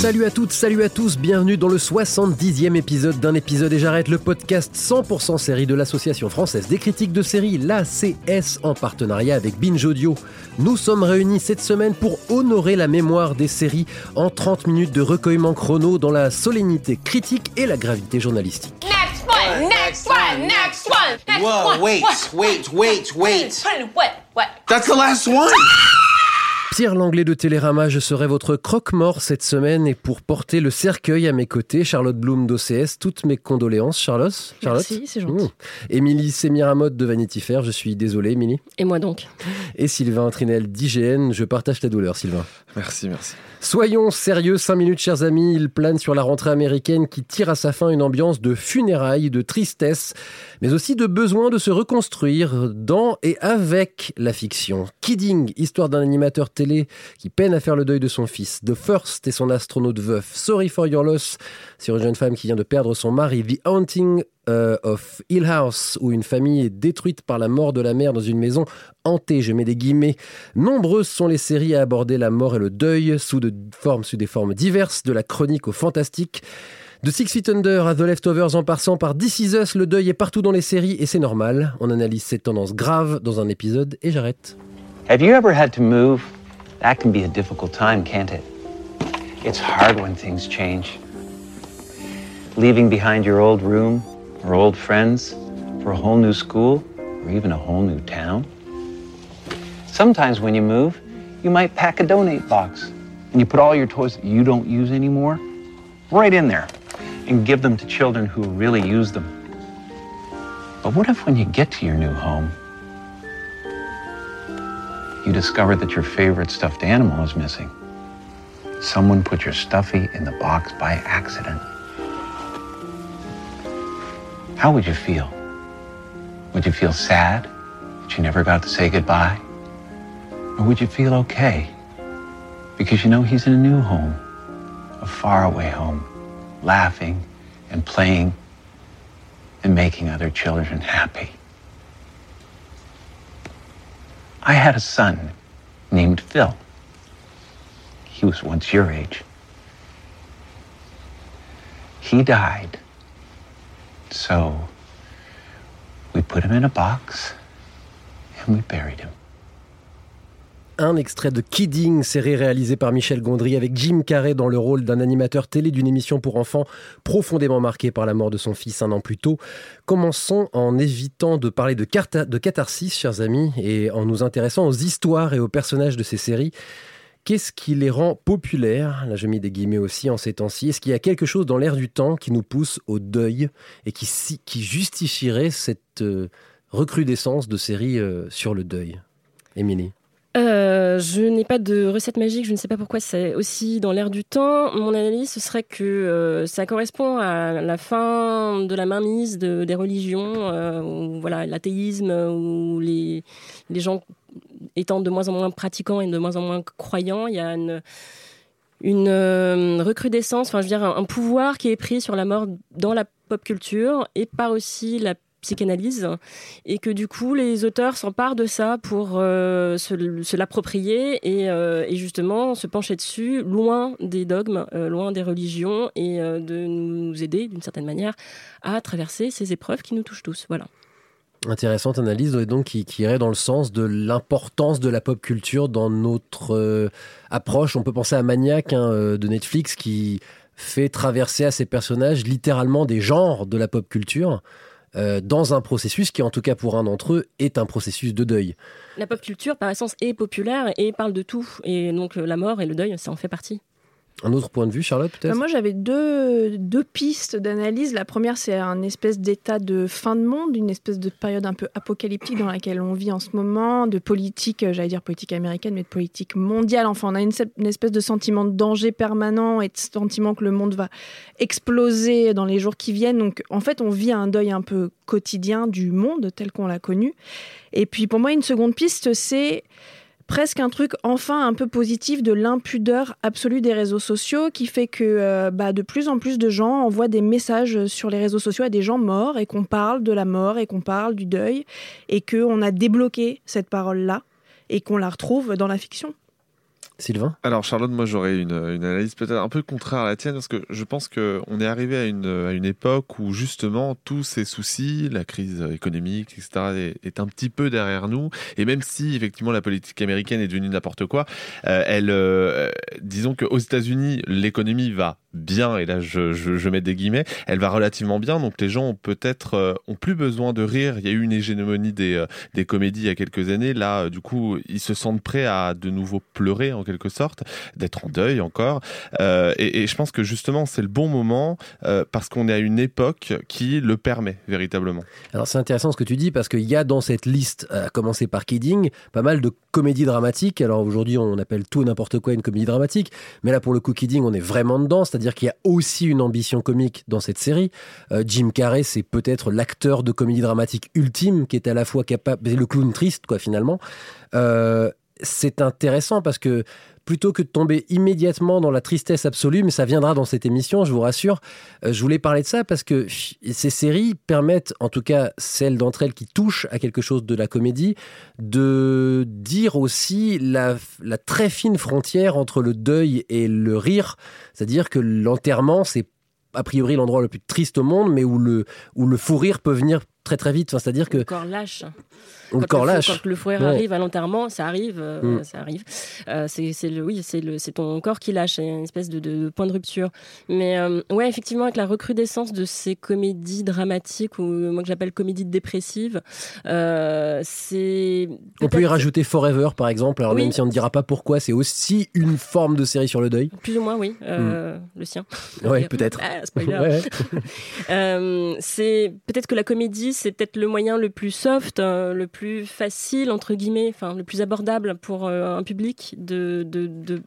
Salut à toutes, salut à tous, bienvenue dans le 70e épisode d'un épisode et j'arrête le podcast 100% série de l'association française des critiques de séries, l'ACS, en partenariat avec Binge Audio. Nous sommes réunis cette semaine pour honorer la mémoire des séries en 30 minutes de recueillement chrono dans la solennité critique et la gravité journalistique. Next one, next one, next one, next Whoa, one. wait, wait, wait, wait. What? What? That's the last one. Pierre Langlais de Télérama, je serai votre croque-mort cette semaine et pour porter le cercueil à mes côtés, Charlotte Bloom d'OCS, toutes mes condoléances. Charlotte Charlotte Merci, c'est gentil. Mmh. Émilie Sémiramotte de Vanity Fair, je suis désolé, Émilie. Et moi donc Et Sylvain Trinel d'IGN, je partage ta douleur, Sylvain. Merci, merci. Soyons sérieux, 5 minutes, chers amis. Il plane sur la rentrée américaine qui tire à sa fin une ambiance de funérailles, de tristesse, mais aussi de besoin de se reconstruire dans et avec la fiction. Kidding, histoire d'un animateur qui peine à faire le deuil de son fils. The First et son astronaute veuf. Sorry for your loss, sur une jeune femme qui vient de perdre son mari. The Haunting euh, of Hill House, où une famille est détruite par la mort de la mère dans une maison hantée, je mets des guillemets. Nombreuses sont les séries à aborder la mort et le deuil sous, des formes diverses, de la chronique au fantastique. De Six Feet Under à The Leftovers en passant par This Is Us, le deuil est partout dans les séries et c'est normal. On analyse cette tendance grave dans un épisode et j'arrête. Have you ever had to move? That can be a difficult time, can't it? It's hard when things change. Leaving behind your old room or old friends for a whole new school or even a whole new town. Sometimes when you move, you might pack a donate box and you put all your toys that you don't use anymore right in there and give them to children who really use them. But what if when you get to your new home, you discover that your favorite stuffed animal is missing. Someone put your stuffy in the box by accident. How would you feel? Would you feel sad that you never got to say goodbye? Or would you feel okay? Because you know he's in a new home, a faraway home, laughing and playing and making other children happy. I had a son named Phil. He was once your age. He died. So we put him in a box and we buried him. Un extrait de Kidding, série réalisée par Michel Gondry avec Jim Carrey dans le rôle d'un animateur télé d'une émission pour enfants profondément marqué par la mort de son fils un an plus tôt. Commençons en évitant de parler de, catharsis, chers amis, et en nous intéressant aux histoires et aux personnages de ces séries. Qu'est-ce qui les rend populaires? Là, je mets des guillemets aussi en ces temps-ci. Est-ce qu'il y a quelque chose dans l'air du temps qui nous pousse au deuil et qui justifierait cette euh, recrudescence de séries euh, sur le deuil? Émilie Euh, Je n'ai pas de recette magique, je ne sais pas pourquoi c'est aussi dans l'air du temps. Mon analyse, ce serait que euh, ça correspond à la fin de la mainmise de- des religions, euh, voilà, l'athéisme, où les, gens étant de moins en moins pratiquants et de moins en moins croyants, il y a une, une euh, recrudescence, enfin je veux dire un, un pouvoir qui est pris sur la mort dans la pop culture et par aussi la psychanalyse et que du coup les auteurs s'emparent de ça pour euh, se, l'approprier et, euh, et justement se pencher dessus loin des dogmes, euh, loin des religions et de nous aider d'une certaine manière à traverser ces épreuves qui nous touchent tous. Voilà. Intéressante analyse donc qui, irait dans le sens de l'importance de la pop culture dans notre approche. On peut penser à Maniac hein, de Netflix qui fait traverser à ses personnages littéralement des genres de la pop culture euh, dans un processus qui, en tout cas pour un d'entre eux, est un processus de deuil. La pop culture, par essence, est populaire et parle de tout. Et donc euh, la mort et le deuil, ça en fait partie. Un autre point de vue, Charlotte, peut-être Bah, moi, j'avais deux, deux pistes d'analyse. La première, c'est un espèce d'état de fin de monde, une espèce de période un peu apocalyptique dans laquelle on vit en ce moment, de politique, euh, j'allais dire politique américaine, mais de politique mondiale. Enfin, on a une, une espèce de sentiment de danger permanent et de sentiment que le monde va exploser dans les jours qui viennent. Donc, en fait, on vit un deuil un peu quotidien du monde tel qu'on l'a connu. Et puis, pour moi, une seconde piste, c'est presque un truc enfin un peu positif de l'impudeur absolue des réseaux sociaux qui fait que euh, bah, de plus en plus de gens envoient des messages sur les réseaux sociaux à des gens morts et qu'on parle de la mort et qu'on parle du deuil et qu'on a débloqué cette parole-là et qu'on la retrouve dans la fiction. Sylvain Alors Charlotte, moi j'aurais une, analyse peut-être un peu contraire à la tienne parce que je pense qu'on est arrivé à une, à une époque où justement tous ces soucis, la crise économique, etc., est, un petit peu derrière nous. Et même si effectivement la politique américaine est devenue n'importe quoi, euh, elle, euh, disons qu'aux États-Unis l'économie va bien, et là je, je, mets des guillemets, elle va relativement bien, donc les gens ont peut-être euh, plus besoin de rire. Il y a eu une hégémonie des, des comédies il y a quelques années. Là, du coup, ils se sentent prêts à de nouveau pleurer en quelque sorte, d'être en deuil encore. Euh, et, je pense que justement, c'est le bon moment euh, parce qu'on est à une époque qui le permet véritablement. Alors c'est intéressant ce que tu dis parce qu'il y a dans cette liste, à commencer par Kidding, pas mal de comédies dramatiques. Alors aujourd'hui, on appelle tout n'importe quoi une comédie dramatique, mais là pour le coup, Kidding, on est vraiment dedans. C'est-à-dire qu'il y a aussi une ambition comique dans cette série. Euh, Jim Carrey, c'est peut-être l'acteur de comédie dramatique ultime qui est à la fois capable, le clown triste quoi finalement. Euh, c'est intéressant parce que plutôt que de tomber immédiatement dans la tristesse absolue, mais ça viendra dans cette émission, je vous rassure, euh, je voulais parler de ça parce que ces séries permettent, en tout cas celles d'entre elles qui touchent à quelque chose de la comédie, de dire aussi la, très fine frontière entre le deuil et le rire. C'est-à-dire que l'enterrement, c'est a priori l'endroit le plus triste au monde, mais où le, où le fou rire peut venir très très vite. Enfin, C'est-à-dire que... Le corps lâche. Quand corps le lâche. Quand le fou rire Ouais. arrive à l'enterrement, ça arrive, euh, Mm. ça arrive. Euh, c'est c'est le, oui, c'est le, c'est ton corps qui lâche, c'est une espèce de, de- de point de rupture. Mais euh, ouais, effectivement, avec la recrudescence de ces comédies dramatiques ou moi que j'appelle comédies dépressives, euh, c'est. On peut y rajouter Forever, par exemple. Alors Oui. même si on ne dira pas pourquoi, c'est aussi une forme de série sur le deuil. Plus ou moins, oui. Euh, Le sien. Ouais, peut-être. Ah, spoiler. Ouais, ouais. Euh, c'est peut-être que la comédie, c'est peut-être le moyen le plus soft, euh, le plus facile entre guillemets, enfin le plus abordable pour euh, un public de, de, de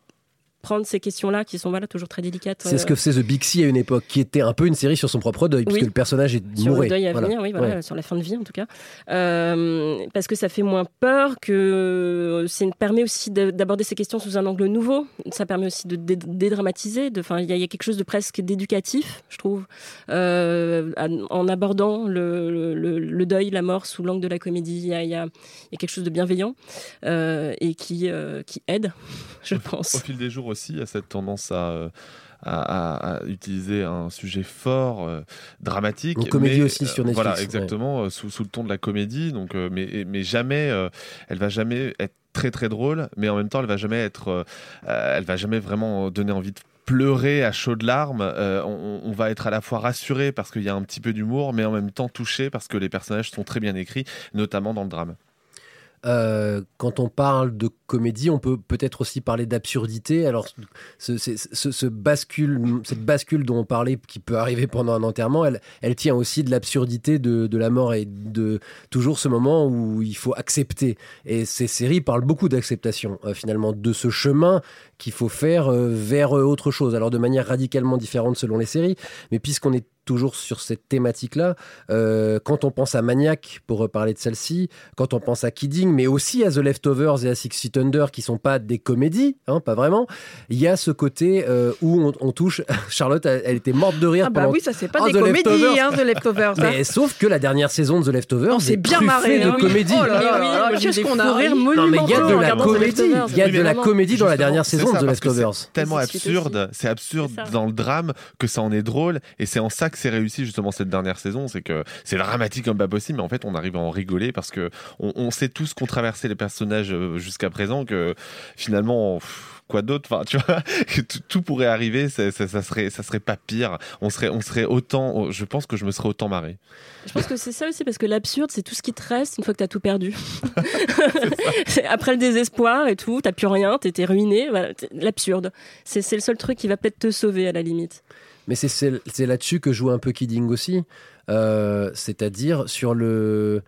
prendre ces questions-là qui sont voilà toujours très délicates. C'est ce que euh, faisait The Big C à une époque, qui était un peu une série sur son propre deuil, puisque le personnage est sur mouré. le deuil à Voilà. venir, oui, voilà, Ouais. sur la fin de vie en tout cas, Euh, parce que ça fait moins peur, que ça permet aussi de- d'aborder ces questions sous un angle nouveau. Ça permet aussi de dé- dédramatiser. Enfin, il y, a- il y a quelque chose de presque d'éducatif, je trouve, euh, en abordant le, le- le deuil, la mort sous l'angle de la comédie. Il y a, y y quelque chose de bienveillant euh, et qui euh, qui aide, je pense. Au fil des jours aussi, a cette tendance à, euh, à, à- à utiliser un sujet fort, euh, dramatique. Une comédie mais, aussi sur euh, Voilà, Netflix, exactement, euh, sous, sous le ton de la comédie. Donc, mais, mais jamais, elle va jamais être très très drôle, mais en même temps, elle va jamais être, elle va jamais vraiment donner envie de pleurer à chaudes larmes. Euh, on, on va être à la fois rassuré parce qu'il y a un petit peu d'humour, mais en même temps touché parce que les personnages sont très bien écrits, notamment dans le drame. Euh, quand on parle de comédie, on peut peut-être aussi parler d'absurdité. Alors, ce, bascule, cette bascule dont on parlait, qui peut arriver pendant un enterrement, elle, tient aussi de l'absurdité de, la mort et de toujours ce moment où il faut accepter. Et ces séries parlent beaucoup d'acceptation, euh, finalement, de ce chemin qu'il faut faire euh, vers autre chose. Alors, de manière radicalement différente selon les séries, mais puisqu'on est toujours sur cette thématique-là, euh, quand on pense à Maniac, pour reparler de celle-ci, quand on pense à Kidding, mais aussi à The Leftovers et à Six Feet Under, qui sont pas des comédies, hein, pas vraiment, il y a ce côté euh, où on, on touche... Charlotte, elle, elle était morte de rire Ah bah pendant... oui, ça c'est pas Oh, des The comédies, Leftovers. hein, The Leftovers. hein. Mais sauf que la dernière saison de The Leftovers On s'est est bien marré, de hein, oui. comédie. Oh là là Mais oui, qu'est-ce qu'on a fous rires ri. Non mais il y a de la comédie, il y a de la comédie dans la dernière c'est saison ça, de The Leftovers. c'est Tellement C'est absurde, c'est absurde C'est ça. dans le drame que c'est en est drôle et c'est en ça que c'est réussi justement cette dernière saison, c'est que c'est dramatique comme pas possible, mais en fait on arrive à en rigoler parce que on, on sait tous qu'ont traversé les personnages euh, jusqu'à présent que finalement. pff, Quoi d'autre? Enfin, tu vois, que tout, pourrait arriver, ça, ça, ça serait, ça serait pas pire. On serait, on serait autant. Je pense que je me serais autant marré. Je pense que c'est ça aussi, parce que l'absurde, c'est tout ce qui te reste une fois que t'as tout perdu. Après le désespoir et tout, t'as plus rien, t'es ruiné. voilà, L'absurde, c'est le seul truc qui va peut-être te sauver à la limite. Mais c'est- là-dessus que joue un peu Kidding aussi. Euh, C'est-à-dire sur le.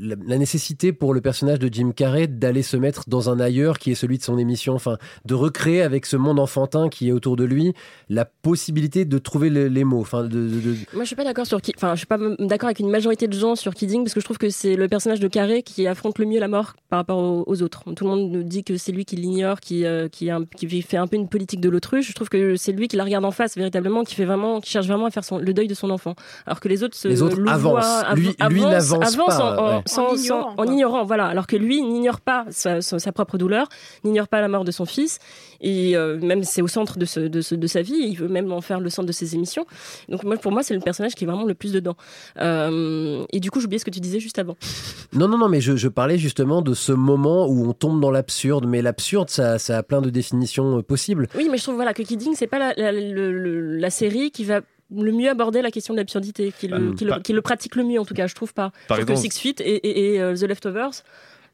La, la nécessité pour le personnage de Jim Carrey d'aller se mettre dans un ailleurs qui est celui de son émission, enfin, de recréer avec ce monde enfantin qui est autour de lui la possibilité de trouver le- les mots, enfin, de, de- de- Moi, je suis pas d'accord sur qui, enfin, je suis pas d'accord avec une majorité de gens sur Kidding parce que je trouve que c'est le personnage de Carré qui affronte le mieux la mort par rapport aux, aux autres. Tout le monde nous dit que c'est lui qui l'ignore, qui, euh, qui, est un- qui fait un peu une politique de l'autruche. Je trouve que c'est lui qui la regarde en face véritablement, qui fait vraiment, qui cherche vraiment à faire son, le deuil de son enfant. Alors que les autres se Les autres avancent. av- Lui- lui avancent- n'avance avancent pas, en, en- ouais. Sans- En sans- ignorant, en quoi. ignorant, voilà. Alors que lui n'ignore pas sa, sa- sa propre douleur, n'ignore pas la mort de son fils, et euh, même c'est au centre de, ce- de, ce- de sa vie. Il veut même en faire le centre de ses émissions. Donc moi, pour moi, c'est le personnage qui est vraiment le plus dedans. Euh, et du coup, j'oubliais ce que tu disais juste avant. Non, non, non, mais je, je parlais justement de ce moment où on tombe dans l'absurde, mais l'absurde, ça, ça a plein de définitions euh, possibles. Oui, mais je trouve voilà que Kidding, c'est pas la série qui va le mieux aborder la question de l'absurdité, qui le, qui, le, par- qui le pratique le mieux en tout cas, je trouve pas. Par je trouve que exemple- Six Feet et, et- et, euh, The Leftovers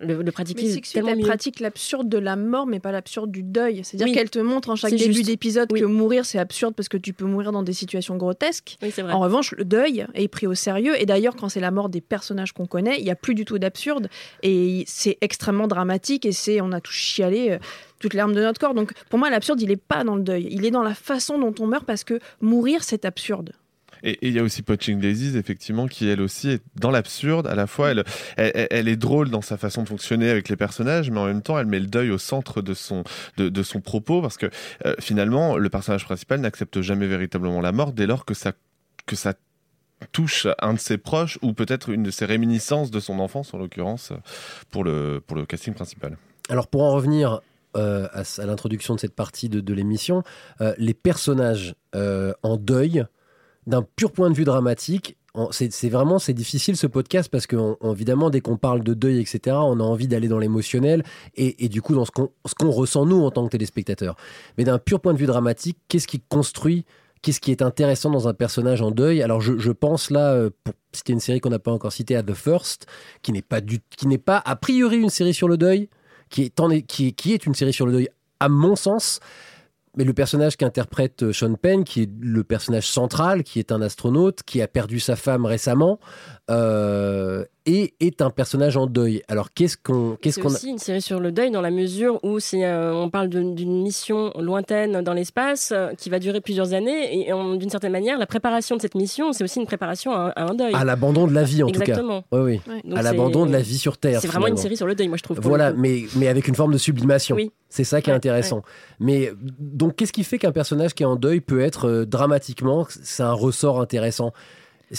le, le Feet, tellement mieux. pratique l'absurde de la mort, mais pas l'absurde du deuil. C'est-à-dire Oui. qu'elle te montre en chaque début d'épisode Oui. que mourir, c'est absurde parce que tu peux mourir dans des situations grotesques. Oui, c'est vrai. En revanche, le deuil est pris au sérieux. Et d'ailleurs, quand c'est la mort des personnages qu'on connaît, il n'y a plus du tout d'absurde. Et c'est extrêmement dramatique. Et c'est, on a tout chialé, euh, toutes les larmes de notre corps. Donc, pour moi, l'absurde, il n'est pas dans le deuil. Il est dans la façon dont on meurt parce que mourir, c'est absurde. Et il y a aussi Poaching Daisies, effectivement, qui elle aussi est dans l'absurde. À la fois, elle, est drôle dans sa façon de fonctionner avec les personnages, mais en même temps, elle met le deuil au centre de son, de, son propos, parce que euh, finalement, le personnage principal n'accepte jamais véritablement la mort dès lors que ça, que ça touche un de ses proches ou peut-être une de ses réminiscences de son enfance, en l'occurrence, pour le, pour le casting principal. Alors pour en revenir euh, à, l'introduction de cette partie de, l'émission, euh, les personnages en deuil, d'un pur point de vue dramatique, c'est vraiment c'est difficile ce podcast parce que on- évidemment dès qu'on parle de deuil etc on a envie d'aller dans l'émotionnel et, du coup dans ce qu'on ressent nous en tant que téléspectateurs mais d'un pur point de vue dramatique qu'est-ce qui construit qu'est-ce qui est intéressant dans un personnage en deuil? Alors je, pense là euh, pour citer une série qu'on n'a pas encore citée à The First qui n'est pas du qui n'est pas a priori une série sur le deuil qui est, qui est une série sur le deuil, à mon sens. Mais le personnage qu'interprète euh, Sean Penn, qui est le personnage central, qui est un astronaute, qui a perdu sa femme récemment, euh, et est un personnage en deuil. Alors qu'est-ce qu'on, qu'est-ce C'est qu'on, a- aussi une série sur le deuil dans la mesure où c'est, euh, on parle de- d'une mission lointaine dans l'espace euh, qui va durer plusieurs années et on- d'une certaine manière la préparation de cette mission c'est aussi une préparation à, un- à un deuil. à l'abandon de la vie en Exactement. tout cas. Oui, oui. Ouais. À l'abandon de la vie sur Terre. C'est vraiment une série sur le deuil moi je trouve. Voilà, mais, mais avec une forme de sublimation. Oui. C'est ça qui est Ouais, intéressant. Mais donc, qu'est-ce qui fait qu'un personnage qui est en deuil peut être euh, dramatiquement, c'est un ressort intéressant?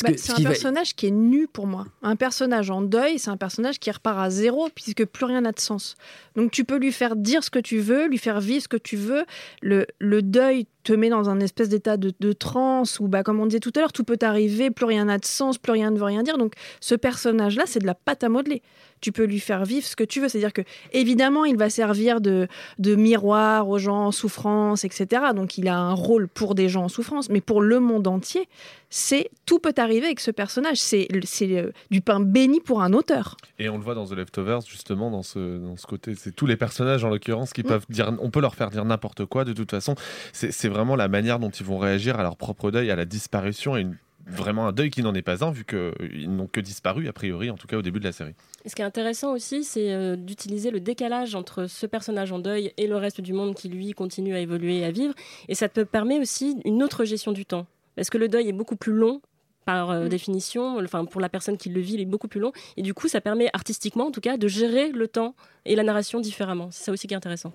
Bah, c'est ce un va- personnage qui est nu pour moi. Un personnage en deuil, c'est un personnage qui repart à zéro puisque plus rien n'a de sens. Donc tu peux lui faire dire ce que tu veux, lui faire vivre ce que tu veux. Le, le deuil te met dans un espèce d'état de, de transe où, bah, comme on disait tout à l'heure, tout peut arriver, plus rien n'a de sens, plus rien ne veut rien dire. Donc ce personnage-là, c'est de la pâte à modeler. Tu peux lui faire vivre ce que tu veux. C'est-à-dire que, évidemment, il va servir de, de miroir aux gens en souffrance, etc. Donc il a un rôle pour des gens en souffrance, mais pour le monde entier, c'est tout peut arriver avec ce personnage. C'est euh, du pain béni pour un auteur. Et on le voit dans The Leftovers, justement, dans ce, dans ce côté. C'est tous les personnages, en l'occurrence, qui Mm. peuvent dire. On peut leur faire dire n'importe quoi, de toute façon. C'est vraiment la manière dont ils vont réagir à leur propre deuil, à la disparition, et une- vraiment un deuil qui n'en est pas un, vu qu'ils n'ont que disparu, a priori, en tout cas au début de la série. Et ce qui est intéressant aussi, c'est euh, d'utiliser le décalage entre ce personnage en deuil et le reste du monde qui, lui, continue à évoluer et à vivre. Et ça te permet aussi une autre gestion du temps. Parce que le deuil est beaucoup plus long par euh, Mm. définition, enfin pour la personne qui le vit, il est beaucoup plus long. Et du coup, ça permet artistiquement, en tout cas, de gérer le temps et la narration différemment. C'est ça aussi qui est intéressant.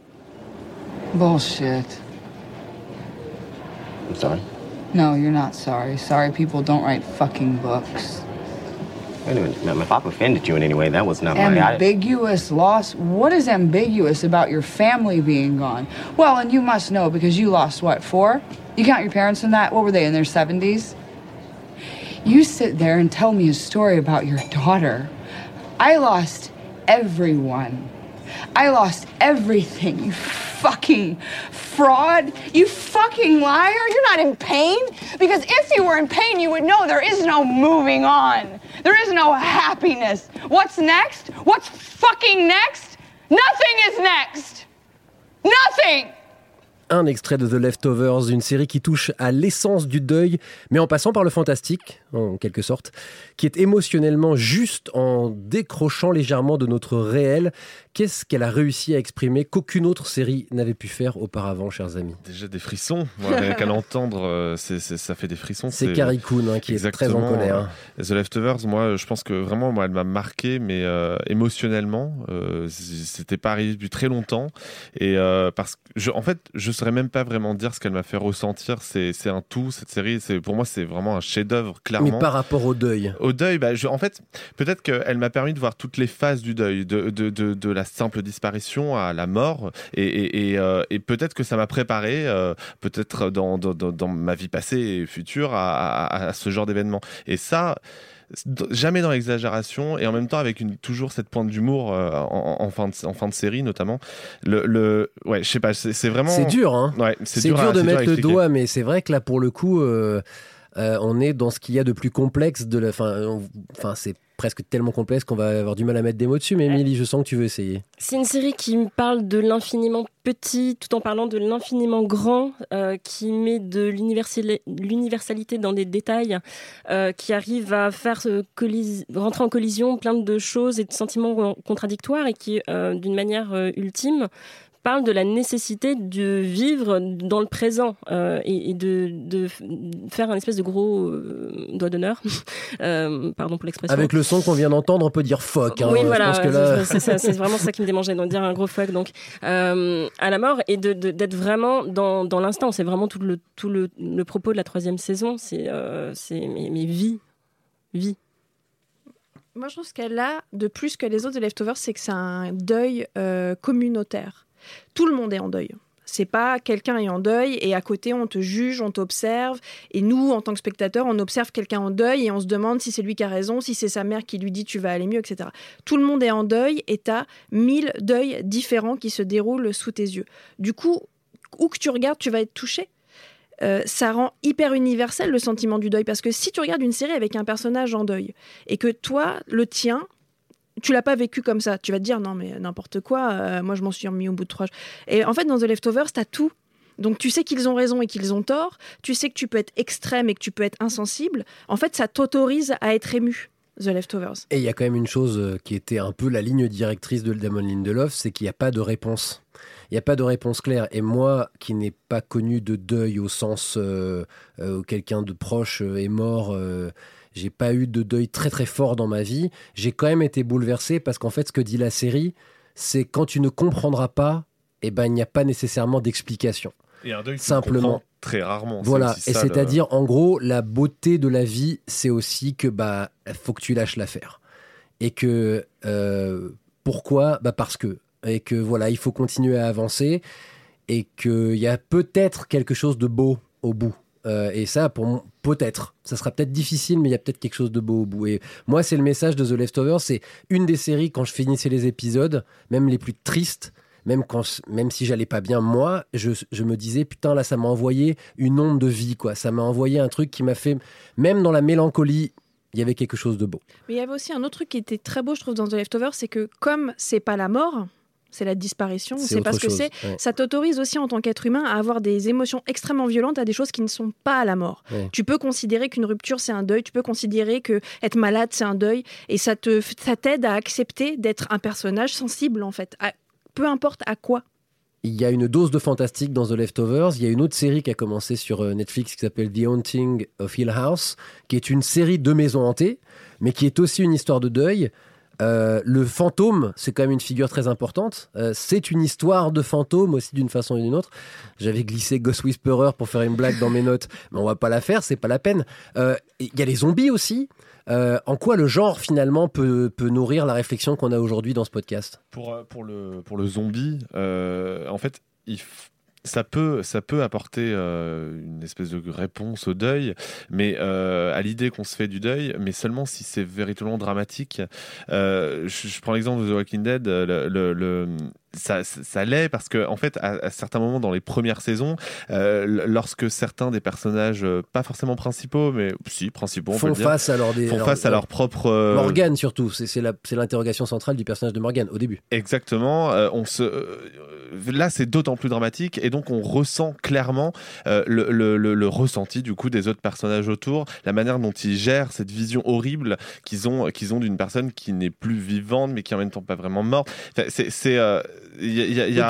Bullshit. I'm sorry. No, you're not sorry. Sorry people don't write fucking books. Wait a minute. Now, if I've offended you in any way, that was not my. Ambiguous loss? What is ambiguous about your family being gone? Well, and you must know because you lost what, four? You count your parents in that? What were they, in their 70s? You sit there and tell me a story about your daughter. I lost everyone. I lost everything, you fucking fraud. You fucking liar. You're not in pain? Because if you were in pain, you would know there is no moving on. There is no happiness. What's next? What's fucking next? Nothing is next. Nothing. Un extrait de The Leftovers, une série qui touche à l'essence du deuil, mais en passant par le fantastique, en quelque sorte, qui est émotionnellement juste en décrochant légèrement de notre réel. Qu'est-ce qu'elle a réussi à exprimer qu'aucune autre série n'avait pu faire auparavant, chers amis? Déjà des frissons, rien qu'à l'entendre, euh, ça fait des frissons. C'est Carrie Coon hein, qui est très en colère. The Leftovers, moi, je pense que vraiment, moi, elle m'a marqué, mais euh, émotionnellement, euh, c'était pas arrivé depuis très longtemps. Et euh, parce que, je, en fait, je saurais même pas vraiment dire ce qu'elle m'a fait ressentir. C'est un tout, cette série. Pour moi, c'est vraiment un chef-d'œuvre, clairement. Mais par rapport au deuil. Au deuil, bah, je- en fait, peut-être qu'elle m'a permis de voir toutes les phases du deuil, de, de, de, de la simple disparition à la mort, et, et, et, euh, et peut-être que ça m'a préparé, euh, peut-être dans, dans, dans, dans ma vie passée et future, à, à, à ce genre d'événement. Et ça, jamais dans l'exagération, et en même temps avec une, toujours cette pointe d'humour euh, en, en fin de, en fin de série, notamment. Le, le, ouais, je sais pas, c'est vraiment. C'est dur, hein Ouais, C'est dur, de dur mettre le doigt, mais c'est vrai que là, pour le coup, euh, euh, on est dans ce qu'il y a de plus complexe. De la, enfin, c'est presque tellement complexe qu'on va avoir du mal à mettre des mots dessus. Mais Émilie, je sens que tu veux essayer. C'est une série qui me parle de l'infiniment petit tout en parlant de l'infiniment grand, euh, qui met de l'universali- l'universalité dans des détails, euh, qui arrive à faire euh, rentrer en collision plein de choses et de sentiments contradictoires et qui, d'une manière ultime, parle de la nécessité de vivre dans le présent euh, et, et de, de faire un espèce de gros euh, doigt d'honneur. Euh, pardon pour l'expression. Avec le son qu'on vient d'entendre, on peut dire fuck. hein. Oui, voilà, là- c'est- vraiment ça qui me démangeait, de dire un gros fuck donc euh, à la mort et de- de- d'être vraiment dans, dans l'instant. C'est vraiment tout le tout le, le propos de la troisième saison. C'est euh, c'est mais, mais vie, vie. Moi, je trouve ce qu'elle a de plus que les autres de Leftovers, c'est que c'est un deuil euh, communautaire. Tout le monde est en deuil. C'est pas quelqu'un est en deuil et à côté on te juge, on t'observe et nous en tant que spectateurs on observe quelqu'un en deuil et on se demande si c'est lui qui a raison, si c'est sa mère qui lui dit tu vas aller mieux, etc. Tout le monde est en deuil et t'as mille deuils différents qui se déroulent sous tes yeux. Du coup, où que tu regardes, tu vas être touché. Euh, ça rend hyper universel le sentiment du deuil parce que si tu regardes une série avec un personnage en deuil et que toi, le tien, tu l'as pas vécu comme ça, tu vas te dire non mais n'importe quoi, euh, moi je m'en suis remis au bout de trois. Et en fait dans The Leftovers, tu as tout. Donc tu sais qu'ils ont raison et qu'ils ont tort, tu sais que tu peux être extrême et que tu peux être insensible. En fait, ça t'autorise à être ému. The Leftovers. Et il y a quand même une chose euh, qui était un peu la ligne directrice de Damon Lindelof, c'est qu'il n'y a pas de réponse. Il n'y a pas de réponse claire. Et moi, qui n'ai pas connu de deuil au sens euh, où quelqu'un de proche est mort, j'ai pas eu de deuil très très fort dans ma vie. J'ai quand même été bouleversé parce qu'en fait, ce que dit la série, c'est quand tu ne comprendras pas, eh ben, il n'y a pas nécessairement d'explication. Et un deuil, tu le Simplement. très rarement. Voilà, et le- c'est-à-dire, en gros, la beauté de la vie, c'est aussi que bah faut que tu lâches l'affaire. Et que euh, pourquoi? Bah parce que et que voilà, il faut continuer à avancer et qu'il y a peut-être quelque chose de beau au bout. Euh, et ça, pour peut-être, ça sera peut-être difficile, mais il y a peut-être quelque chose de beau au bout. Et moi, c'est le message de The Leftovers. C'est une des séries quand je finissais les épisodes, même les plus tristes, même quand, même si j'allais pas bien moi, je, je me disais putain là, ça m'a envoyé une onde de vie quoi. Ça m'a envoyé un truc qui m'a fait, même dans la mélancolie, il y avait quelque chose de beau. Mais il y avait aussi un autre truc qui était très beau, je trouve, dans The Leftovers, c'est que comme c'est pas la mort, c'est la disparition, C'est c'est pas autre ce que c'est. ouais. Ça t'autorise aussi en tant qu'être humain à avoir des émotions extrêmement violentes à des choses qui ne sont pas à la mort. Ouais. Tu peux considérer qu'une rupture c'est un deuil, tu peux considérer que être malade c'est un deuil, et ça te, ça t'aide à accepter d'être un personnage sensible en fait, à- peu importe à quoi. Il y a une dose de fantastique dans The Leftovers. Il y a une autre série qui a commencé sur euh, Netflix qui s'appelle The Haunting of Hill House, qui est une série de maisons hantées, mais qui est aussi une histoire de deuil. Euh, le fantôme, c'est quand même une figure très importante. Euh, c'est une histoire de fantôme aussi d'une façon ou d'une autre. J'avais glissé Ghost Whisperer pour faire une blague dans mes notes, mais on va pas la faire, c'est pas la peine. Euh, Il y a les zombies aussi. En quoi le genre finalement peut, nourrir la réflexion qu'on a aujourd'hui dans ce podcast? Pour, le, pour le zombie, en fait, il f- ça peut, ça peut apporter euh, une espèce de réponse au deuil, mais euh, à l'idée qu'on se fait du deuil, mais seulement si c'est véritablement dramatique. Euh, je, prends l'exemple de The Walking Dead, le- ça, ça l'est parce que en fait, à, à certains moments dans les premières saisons, euh, lorsque certains des personnages, euh, pas forcément principaux, mais si principaux, on peut Font dire, face à leur, des, font leur- face à leur propre euh, Morgane surtout, c'est l'interrogation centrale du personnage de Morgane au début. Exactement. euh, on se, là, c'est d'autant plus dramatique et donc on ressent clairement le, le- le- le ressenti du coup des autres personnages autour, la manière dont ils gèrent cette vision horrible qu'ils ont, qu'ils ont d'une personne qui n'est plus vivante mais qui en même temps pas vraiment morte. Enfin, c'est,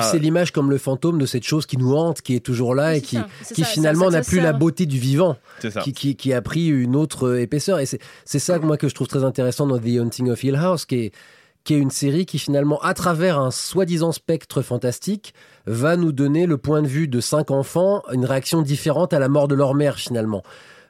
c'est, a- l'image comme le fantôme de cette chose qui nous hante, qui est toujours là et qui, qui ça, finalement n'a plus la beauté du vivant, qui, qui, qui a pris une autre euh, épaisseur. Et c'est c'est ça que moi que je trouve très intéressant dans The Haunting of Hill House, qui est, qui est une série qui finalement, à travers un soi-disant spectre fantastique, va nous donner le point de vue de cinq enfants, une réaction différente à la mort de leur mère finalement.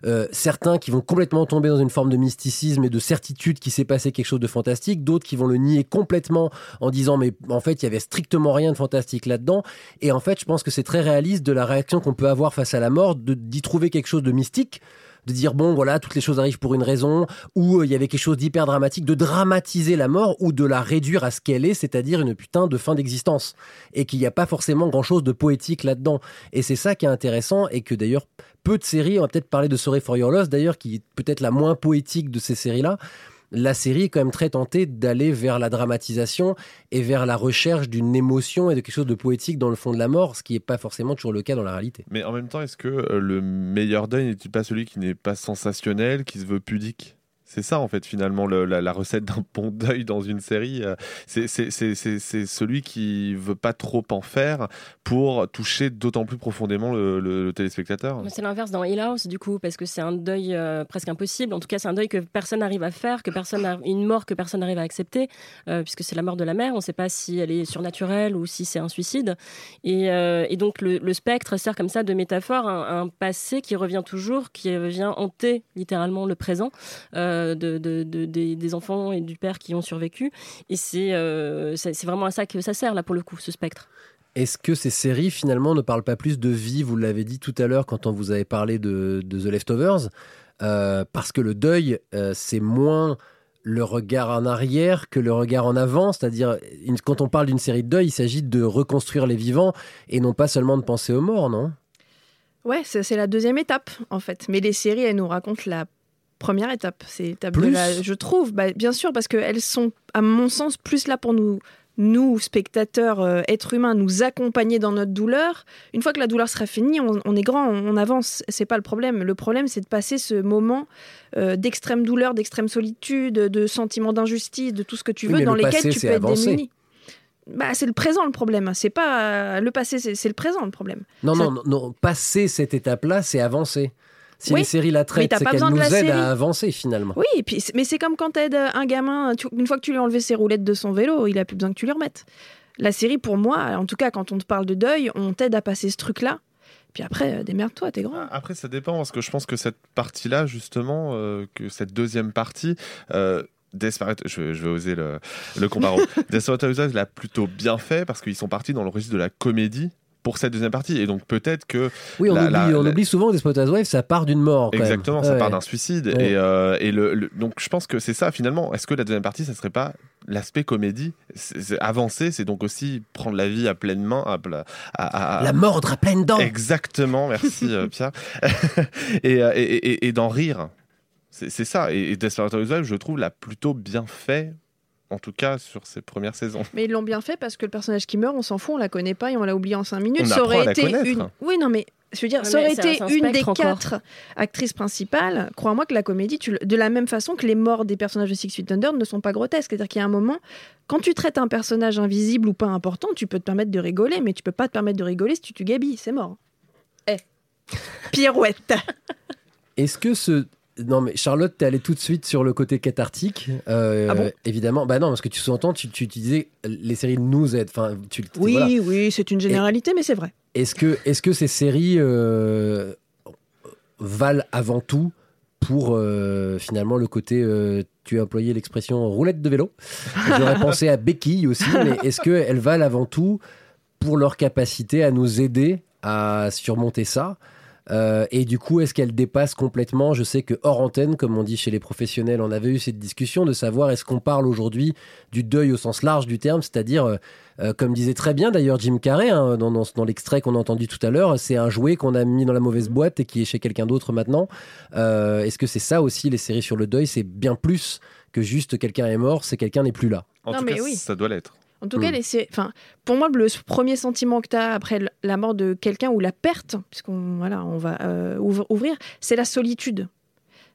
Euh, certains qui vont complètement tomber dans une forme de mysticisme et de certitude qu'il s'est passé quelque chose de fantastique, d'autres qui vont le nier complètement en disant mais en fait il y avait strictement rien de fantastique là-dedans. Et en fait je pense que c'est très réaliste de la réaction qu'on peut avoir face à la mort, d'y trouver quelque chose de mystique de dire bon voilà toutes les choses arrivent pour une raison ou euh, il y avait quelque chose d'hyper dramatique de dramatiser la mort ou de la réduire à ce qu'elle est c'est-à-dire une putain de fin d'existence. Et qu'il n'y a pas forcément grand chose de poétique là-dedans. Et c'est ça qui est intéressant et que d'ailleurs peu de séries. On va peut-être parler de Sorry for Your Loss d'ailleurs qui est peut-être la moins poétique de ces séries là la série est quand même très tentée d'aller vers la dramatisation et vers la recherche d'une émotion et de quelque chose de poétique dans le fond de la mort, ce qui n'est pas forcément toujours le cas dans la réalité. Mais en même temps, est-ce que euh, le meilleur deuil n'est-il pas celui qui n'est pas sensationnel, qui se veut pudique? C'est ça en fait finalement le- la, recette d'un bon deuil dans une série. euh, c'est- celui qui veut pas trop en faire pour toucher d'autant plus profondément le, téléspectateur. C'est l'inverse dans Hill House, du coup, parce que c'est un deuil euh, presque impossible. En tout cas, c'est un deuil que personne n'arrive à faire, que personne n'a- une mort que personne n'arrive à accepter, euh, puisque c'est la mort de la mère. On ne sait pas si elle est surnaturelle ou si c'est un suicide. Et, donc, le, spectre sert comme ça de métaphore à un, passé qui revient toujours, qui vient hanter littéralement le présent de, de- de- des, des enfants et du père qui ont survécu. Et c'est euh, c'est vraiment à ça que ça sert, là, pour le coup, ce spectre. Est-ce que ces séries finalement ne parlent pas plus de vie Vous l'avez dit tout à l'heure quand on vous avait parlé de, de The Leftovers, Euh, parce que le deuil, euh, c'est moins le regard en arrière que le regard en avant, c'est-à-dire une- quand on parle d'une série de deuil, il s'agit de reconstruire les vivants et non pas seulement de penser aux morts, non? Ouais, c'est la deuxième étape, en fait. Mais les séries, elles nous racontent la première étape. C'est l'étape de Plus la... Je trouve, bah, bien sûr, parce qu'elles sont, à mon sens, plus là pour nous, nous spectateurs, euh, êtres humains, nous accompagner dans notre douleur. Une fois que la douleur sera finie, on, on est grand, on, on avance. C'est pas le problème. Le problème, c'est de passer ce moment euh, d'extrême douleur, d'extrême solitude, de sentiment d'injustice, de tout ce que tu veux, dans le lesquels passé, tu peux être démuni. Bah, c'est le présent le problème. C'est pas le passé, c'est c'est le présent le problème. Non, Ça- non, non, non, passer cette étape-là, c'est avancer. Si Oui, les séries la traitent, c'est pas qu'elles nous la aident série. à avancer finalement. Oui, et puis, c'est- mais c'est comme quand t'aides un gamin, tu- une fois que tu lui as enlevé ses roulettes de son vélo, il a plus besoin que tu lui remettes. La série, pour moi, en tout cas, quand on te parle de deuil, on t'aide à passer ce truc-là. Puis après, euh, démerde-toi, t'es grand. Après, ça dépend parce que je pense que cette partie-là, justement, euh, que cette deuxième partie. Euh, Desperate, je, vais- je vais oser le, le comparo. Desperate Housewives l'a plutôt bien fait parce qu'ils sont partis dans le registre de la comédie pour cette deuxième partie. Et donc peut-être que Oui, on, la- oublie, la- on la- oublie souvent que Desperate Housewives, ça part d'une mort. quand même. Exactement, ça Ouais. part d'un suicide. Ouais. Et, euh, et le, le- donc je pense que c'est ça finalement. Est-ce que la deuxième partie, ça serait pas l'aspect comédie? C'est- c'est Avancer, c'est donc aussi prendre la vie à pleine main. À, pla- à- à- La mordre à pleines dents. Exactement, merci euh, Pierre. et euh, et, et- et d'en rire. C'est c'est ça. Et, et Desperate Housewives, je trouve, l'a plutôt bien fait. En tout cas, sur ses premières saisons. Mais ils l'ont bien fait parce que le personnage qui meurt, on s'en fout, on la connaît pas et on l'a oublié en 5 minutes. On ça aurait à la été connaître. une. Oui, non, mais je veux dire, ça aurait été un une des encore. quatre actrices principales. Crois-moi que la comédie, tu de la même façon que les morts des personnages de Six Feet Under ne sont pas grotesques. C'est-à-dire qu'il y a un moment, quand tu traites un personnage invisible ou pas important, tu peux te permettre de rigoler, mais tu peux pas te permettre de rigoler si tu tues Gabi, c'est mort. Eh, pirouette. Est-ce que ce Non, mais Charlotte, t'es allée tout de suite sur le côté cathartique. euh, Ah bon? Évidemment. Bah non, parce que tu sous-entends, tu, tu, tu disais les séries nous aident. Enfin, tu, Oui, voilà. oui, c'est une généralité, mais c'est vrai. Est-ce que, est que ces séries euh, valent avant tout pour euh, finalement le côté. tu as employé l'expression roulette de vélo? J'aurais pensé à béquille aussi, mais est-ce qu'elles valent avant tout pour leur capacité à nous aider à surmonter ça? Euh, et du coup, est-ce qu'elles dépassent complètement Je sais que hors antenne, comme on dit chez les professionnels, on avait eu cette discussion de savoir est-ce qu'on parle aujourd'hui du deuil au sens large du terme, c'est-à-dire, euh, euh, comme disait très bien d'ailleurs Jim Carrey hein, dans, dans- dans l'extrait qu'on a entendu tout à l'heure, c'est un jouet qu'on a mis dans la mauvaise boîte et qui est chez quelqu'un d'autre maintenant. Euh, est-ce que c'est ça aussi les séries sur le deuil? C'est bien plus que juste quelqu'un est mort, c'est quelqu'un n'est plus là. En Non, tout mais cas, oui. ça doit l'être. En tout cas, Mm. enfin, pour moi, le premier sentiment que tu as après la mort de quelqu'un ou la perte, puisqu'on voilà, on va euh, ouvrir, c'est la solitude.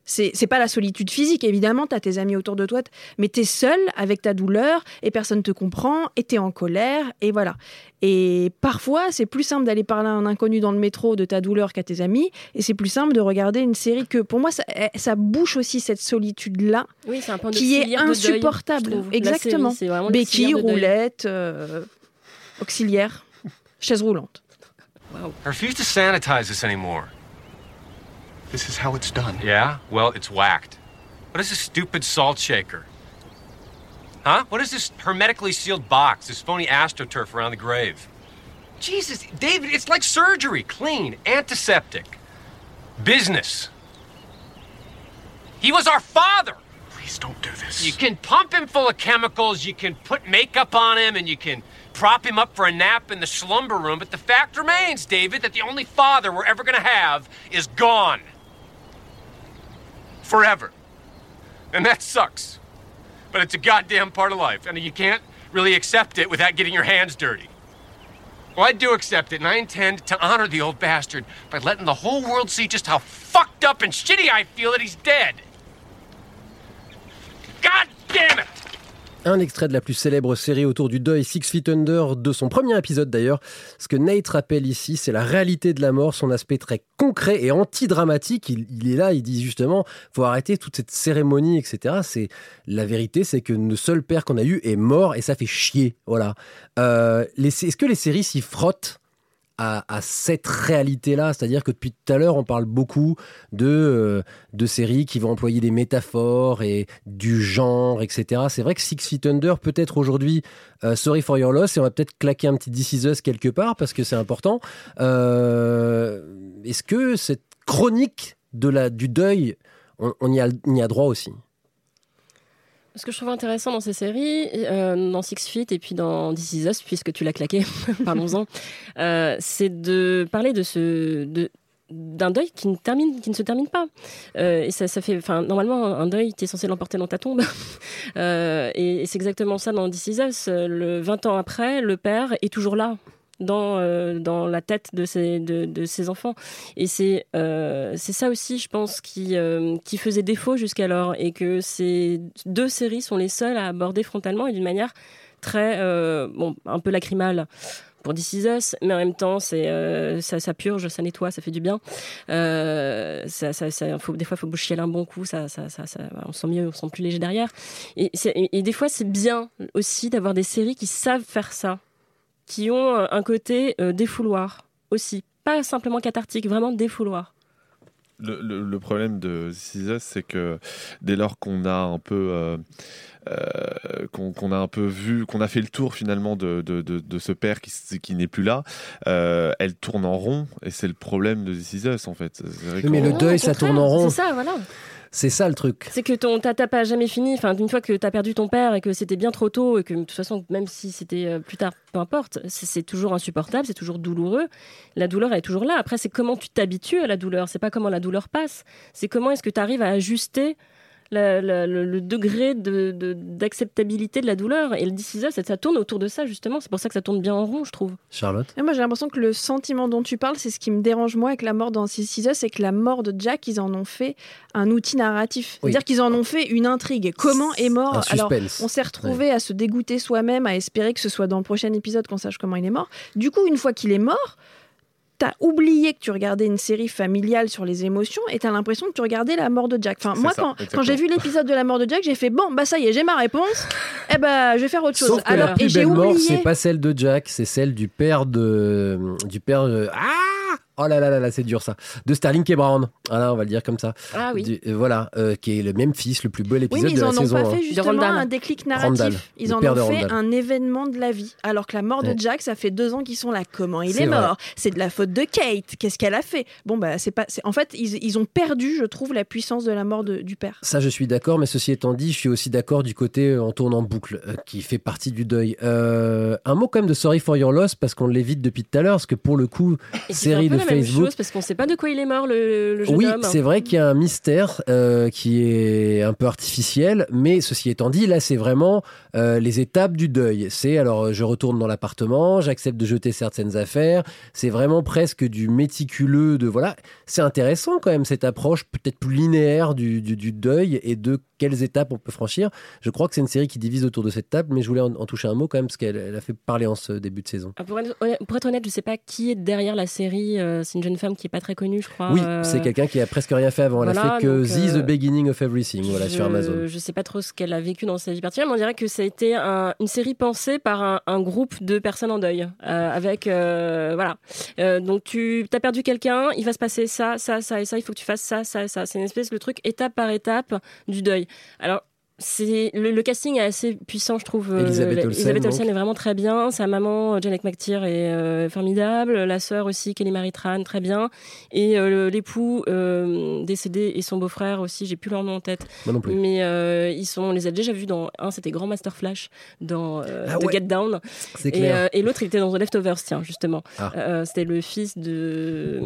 C'est pas la solitude physique, évidemment, tu as tes amis autour de toi, mais tu es seul avec ta douleur et personne te comprend et tu es en colère et voilà. Et parfois, c'est plus simple d'aller parler à un inconnu dans le métro de ta douleur qu'à tes amis et c'est plus simple de regarder une série que pour moi, ça, eh, ça bouche aussi cette solitude-là Oui, c'est un point qui est d'auxiliaire de deuil, insupportable. Exactement. série, Béquille, de roulette, euh, auxiliaire, chaise roulante. I refuse to sanitize this is how it's done. Yeah? Well, it's whacked. What is this stupid salt shaker? Huh? What is this hermetically sealed box, this phony astroturf around the grave? Jesus, David, it's like surgery. Clean, antiseptic. Business. He was our father. Please don't do this. You can pump him full of chemicals, you can put makeup on him, and you can prop him up for a nap in the slumber room, but the fact remains, David, that the only father we're ever gonna have is gone. Forever. And that sucks. But it's a goddamn part of life, and you can't really accept it without getting your hands dirty. Well, I do accept it, and I intend to honor the old bastard by letting the whole world see just how fucked up and shitty I feel that he's dead. God damn it! Un extrait de la plus célèbre série autour du deuil, Six Feet Under, de son premier épisode d'ailleurs. Ce que Nate rappelle ici, c'est la réalité de la mort, son aspect très concret et anti-dramatique. Il, est là, il dit justement, faut arrêter toute cette cérémonie, etc. C'est la vérité, c'est que le seul père qu'on a eu est mort et ça fait chier. Voilà. Euh, Est-ce que les séries s'y frottent? À, cette réalité-là. C'est-à-dire que depuis tout à l'heure, on parle beaucoup de, euh, de séries qui vont employer des métaphores et du genre, etc. C'est vrai que Six Feet Under, peut-être aujourd'hui, euh, Sorry for Your Loss, et on va peut-être claquer un petit This Is Us quelque part parce que c'est important. Euh, Est-ce que cette chronique de la, du deuil, on, on y a droit aussi? Ce que je trouve intéressant dans ces séries, euh, dans Six Feet et puis dans This Is puisque tu l'as claqué, parlons-en, euh, c'est de parler de ce, d'un deuil qui ne, se termine pas. Euh, et ça, ça fait, enfin, normalement, un deuil, tu es censé l'emporter dans ta tombe. Et, c'est exactement ça dans This Is Us. Le 20 ans après, le père est toujours là. Dans, euh, dans la tête de ses enfants. Et c'est euh, ça aussi, je pense, qui, euh, qui faisait défaut jusqu'alors. Et que ces deux séries sont les seules à aborder frontalement et d'une manière très, euh, bon, un peu lacrymale pour This Is mais en même temps, ça, purge, ça nettoie, ça fait du bien. Ça, ça, faut, des fois, il faut boucher un bon coup, ça, ça, on se sent mieux, on se sent plus léger derrière. Et des fois, c'est bien aussi d'avoir des séries qui savent faire ça, qui ont euh, un côté euh, défouloir aussi. Pas simplement cathartique, vraiment défouloir. Le, le- problème de Us, c'est que dès lors qu'on a un peu, euh, qu'on a un peu vu, qu'on a fait le tour finalement de, de, de- de ce père qui, n'est plus là, euh, elle tourne en rond et c'est le problème de This Is Us en fait. Vrai mais le deuil, ça tourne en rond. C'est ça, voilà. C'est ça le truc. C'est que ton t'as pas jamais fini. Enfin, une fois que t'as perdu ton père et que c'était bien trop tôt et que de toute façon, même si c'était euh, plus tard, peu importe, c'est c'est toujours insupportable, c'est toujours douloureux. La douleur elle est toujours là. Après, c'est comment tu t'habitues à la douleur. C'est pas comment la douleur passe. C'est comment est-ce que tu arrives à ajuster la- la- le, le degré de- de- d'acceptabilité de, la douleur. Et le This Is Us, ça, ça tourne autour de ça justement. C'est pour ça que ça tourne bien en rond, je trouve. Charlotte Et moi, j'ai l'impression que le sentiment dont tu parles, c'est ce qui me dérange moi avec la mort dans Six Seasons, c'est que la mort de Jack, ils en ont fait un outil narratif. Oui. C'est-à-dire qu'ils en ont fait une intrigue. Comment est mort Un Alors, on s'est retrouvé à se dégoûter soi-même, à espérer que ce soit dans le prochain épisode qu'on sache comment il est mort. Du coup, une fois qu'il est mort, t'as oublié que tu regardais une série familiale sur les émotions et t'as l'impression que tu regardais la mort de Jack. Enfin, moi, ça, quand, j'ai vu l'épisode de la mort de Jack, j'ai fait bon, bah ça y est, j'ai ma réponse. Eh ben, je vais faire autre chose. Sauf que Alors, la et plus j'ai belle mort, oublié. c'est pas celle de Jack, c'est celle du père de. Du père. de- Ah Oh là là là là, c'est dur ça. De Sterling K. Brown. Voilà, on va le dire comme ça. Ah oui. Du- euh, voilà, euh, qui est le même fils, le plus beau Oui, épisode mais ils de la en ont saison. pas hein. fait justement Randall. un déclic Randall, narratif. Ils en ont fait Randall. un événement de la vie. Alors que la mort Ouais. de Jack, ça fait deux ans qu'ils sont là. Comment il est mort? C'est de la faute de Kate. Qu'est-ce qu'elle a fait? Bon, bah, c'est pas. En fait, ils, ils ont perdu, je trouve, la puissance de la mort de- du père. Ça, je suis d'accord, mais ceci étant dit, je suis aussi d'accord du côté euh, en tournant boucle, euh, qui fait partie du deuil. Euh, un mot quand même de Sorry for Your Loss, parce qu'on l'évite depuis tout à l'heure, parce que pour le coup, série de la même chose parce qu'on sait pas de quoi il est mort le, le jeune Oui, homme. c'est vrai qu'il y a un mystère euh, qui est un peu artificiel, mais ceci étant dit, là, c'est vraiment euh, les étapes du deuil. C'est alors, euh, je retourne dans l'appartement, j'accepte de jeter certaines affaires. C'est vraiment presque du méticuleux, de voilà. C'est intéressant quand même cette approche peut-être plus linéaire du, du- du deuil et de quelles étapes on peut franchir. Je crois que c'est une série qui divise autour de cette table, mais je voulais en, en toucher un mot quand même parce qu'elle elle a fait parler en ce début de saison. Ah, Pour être, honnête, pour être honnête, je sais pas qui est derrière la série. euh, c'est une jeune femme qui est pas très connue, je crois. Oui, euh, c'est quelqu'un qui a presque rien fait avant. Elle voilà, a fait que The, euh, Beginning of Everything, voilà, je, sur Amazon. Je sais pas trop ce qu'elle a vécu dans sa vie particulière, mais on dirait que ça a été un- une série pensée par un, un groupe de personnes en deuil. avec, voilà. Donc tu as perdu quelqu'un, il va se passer ça, ça, ça et ça, il faut que tu fasses ça, ça et ça. C'est une espèce de truc étape par étape du deuil. Alors, c'est le, le casting est assez puissant, je trouve. Euh, Elisabeth Olsen, Elisabeth donc. Olsen est vraiment très bien. Sa maman, Janet McTeer, est euh, formidable. La sœur aussi, Kelly Marie Tran, très bien. Et euh, l'époux euh, décédé et son beau-frère aussi, j'ai plus leur nom en tête. Moi non plus. Mais euh, ils sont, on les a déjà vus dans un, c'était Grand Master Flash dans euh, Ah The ouais. Get Down. Et, clair. euh, et l'autre, il était dans The Leftovers, tiens, justement. Ah. Euh, c'était le fils de.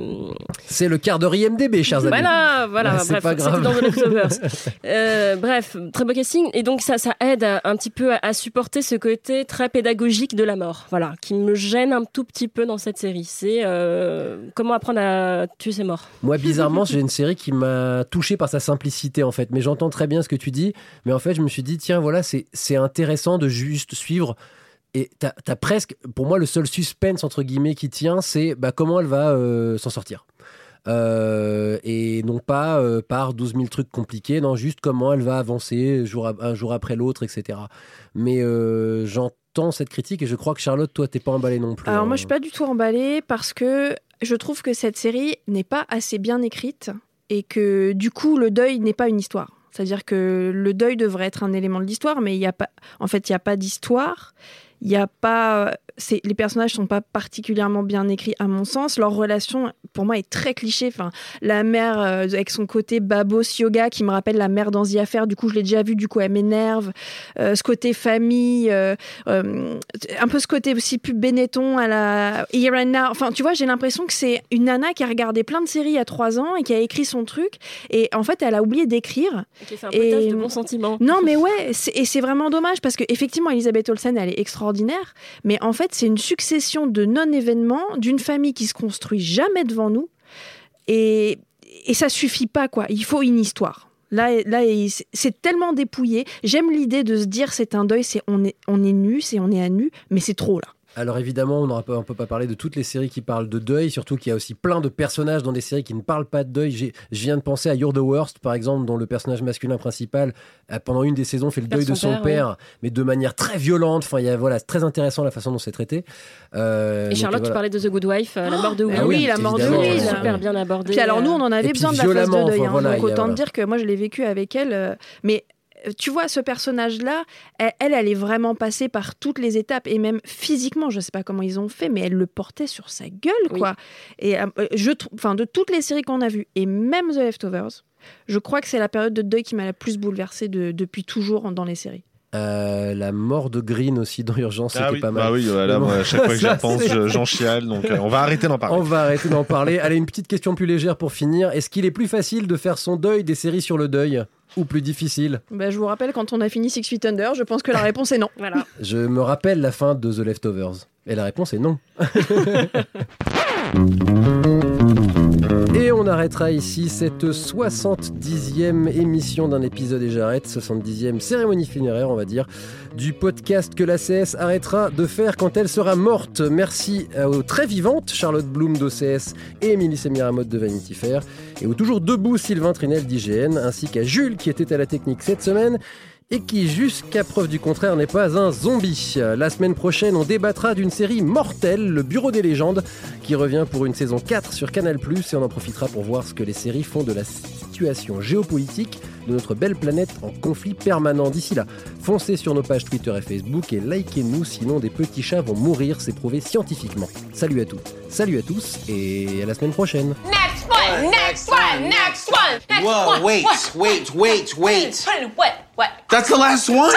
C'est le quart d'heure IMDB, chers amis. Voilà, voilà, c'est bref, pas c'était grave. dans The Leftovers. Euh, bref, très beau casting. Et donc, ça, ça aide un petit peu à, supporter ce côté très pédagogique de la mort, voilà, qui me gêne un tout petit peu dans cette série. C'est euh, comment apprendre à tuer ses morts. Moi, bizarrement, j'ai une série qui m'a touché par sa simplicité, en fait. Mais j'entends très bien ce que tu dis. Mais en fait, je me suis dit, tiens, voilà, c'est intéressant de juste suivre. Et t'as as presque, pour moi, le seul suspense, entre guillemets, qui tient, c'est bah, comment elle va euh, s'en sortir. Euh, et non pas euh, par 12 000 trucs compliqués, non, juste comment elle va avancer jour à- un jour après l'autre, etc. Mais euh, j'entends cette critique et je crois que Charlotte, toi, t'es pas emballée non plus. Alors hein. moi, je suis pas du tout emballée parce que je trouve que cette série n'est pas assez bien écrite et que du coup, le deuil n'est pas une histoire. C'est-à-dire que le deuil devrait être un élément de l'histoire, mais il y a pas. En fait, il n'y a pas d'histoire. Il a pas. Les personnages sont pas particulièrement bien écrits à mon sens. Leur relation, pour moi, est très cliché. Enfin, la mère euh, avec son côté babos yoga qui me rappelle la mère dans The Affair. Du coup, je l'ai déjà vu. Du coup, elle m'énerve. Euh, ce côté famille, euh, un peu ce côté aussi pub Benetton à la Here and Now. Enfin, tu vois, j'ai l'impression que c'est une nana qui a regardé plein de séries à trois ans et qui a écrit son truc. Et en fait, elle a oublié d'écrire. Et qui fait un potage de bons sentiments. Non, mais ouais, et c'est vraiment dommage parce que effectivement, Elisabeth Olsen, elle est extraordinaire, mais en fait, c'est une succession de non-événements d'une famille qui se construit jamais devant nous, et, et ça suffit pas quoi. Il faut une histoire. Là, là, c'est tellement dépouillé. J'aime l'idée de se dire c'est un deuil, c'est on est on est nu, c'est on est à nu, mais c'est trop là. Alors évidemment, on ne peut pas parler de toutes les séries qui parlent de deuil, surtout qu'il y a aussi plein de personnages dans des séries qui ne parlent pas de deuil. J'ai- Je viens de penser à You're the Worst, par exemple, dont le personnage masculin principal, a, pendant une des saisons, fait le deuil de son père, mais de manière très violente. Enfin, il y a, voilà, c'est très intéressant la façon dont c'est traité. Euh, Et Charlotte, tu voilà. parlait de The Good Wife, euh, la mort de Will. Ah oui, la mort de Will. Super bien abordée. Puis alors nous, on en avait besoin de la phase de deuil. enfin, hein. voilà, donc a- autant voilà. dire que moi, je l'ai vécu avec elle. euh, mais tu vois, ce personnage-là, elle, elle, est vraiment passée par toutes les étapes et même physiquement, je sais pas comment ils ont fait, mais elle le portait sur sa gueule, quoi. Et euh, je, trou- enfin, de toutes les séries qu'on a vues et même The Leftovers, je crois que c'est la période de deuil qui m'a la plus bouleversée de- depuis toujours dans les séries. Euh, la mort de Green aussi dans Urgence, Ah c'était oui, pas mal. bah oui, voilà, moi, à chaque fois que j'y ça, repense, c'est- je- j'en chiale, donc euh, on va arrêter d'en parler. On va arrêter d'en parler. Allez, une petite question plus légère pour finir. Est-ce qu'il est plus facile de faire son deuil des séries sur le deuil ou plus difficile? Bah, je vous rappelle, quand on a fini Six Feet Under, je pense que la réponse est non. Voilà. Je me rappelle la fin de The Leftovers. Et la réponse est non. Et on arrêtera ici cette 70e émission d'un épisode et j'arrête, 70e cérémonie funéraire, on va dire, du podcast que la CS arrêtera de faire quand elle sera morte. Merci aux très vivantes Charlotte Bloom d'OCS et Émilie Semiramotte de Vanity Fair, et aux toujours debout Sylvain Trinel d'IGN, ainsi qu'à Jules qui était à la technique cette semaine et qui, jusqu'à preuve du contraire, n'est pas un zombie. La semaine prochaine, on débattra d'une série mortelle, Le Bureau des légendes, qui revient pour une saison 4 sur Canal+, et on en profitera pour voir ce que les séries font de la situation géopolitique de notre belle planète en conflit permanent. D'ici là, foncez sur nos pages Twitter et Facebook et likez-nous, sinon des petits chats vont mourir, c'est prouvé scientifiquement. Salut à toutes, salut à tous, et à la semaine prochaine. Next one, next one, next one, next Whoa, one. wait, wait, wait, wait. What? What? That's the last one?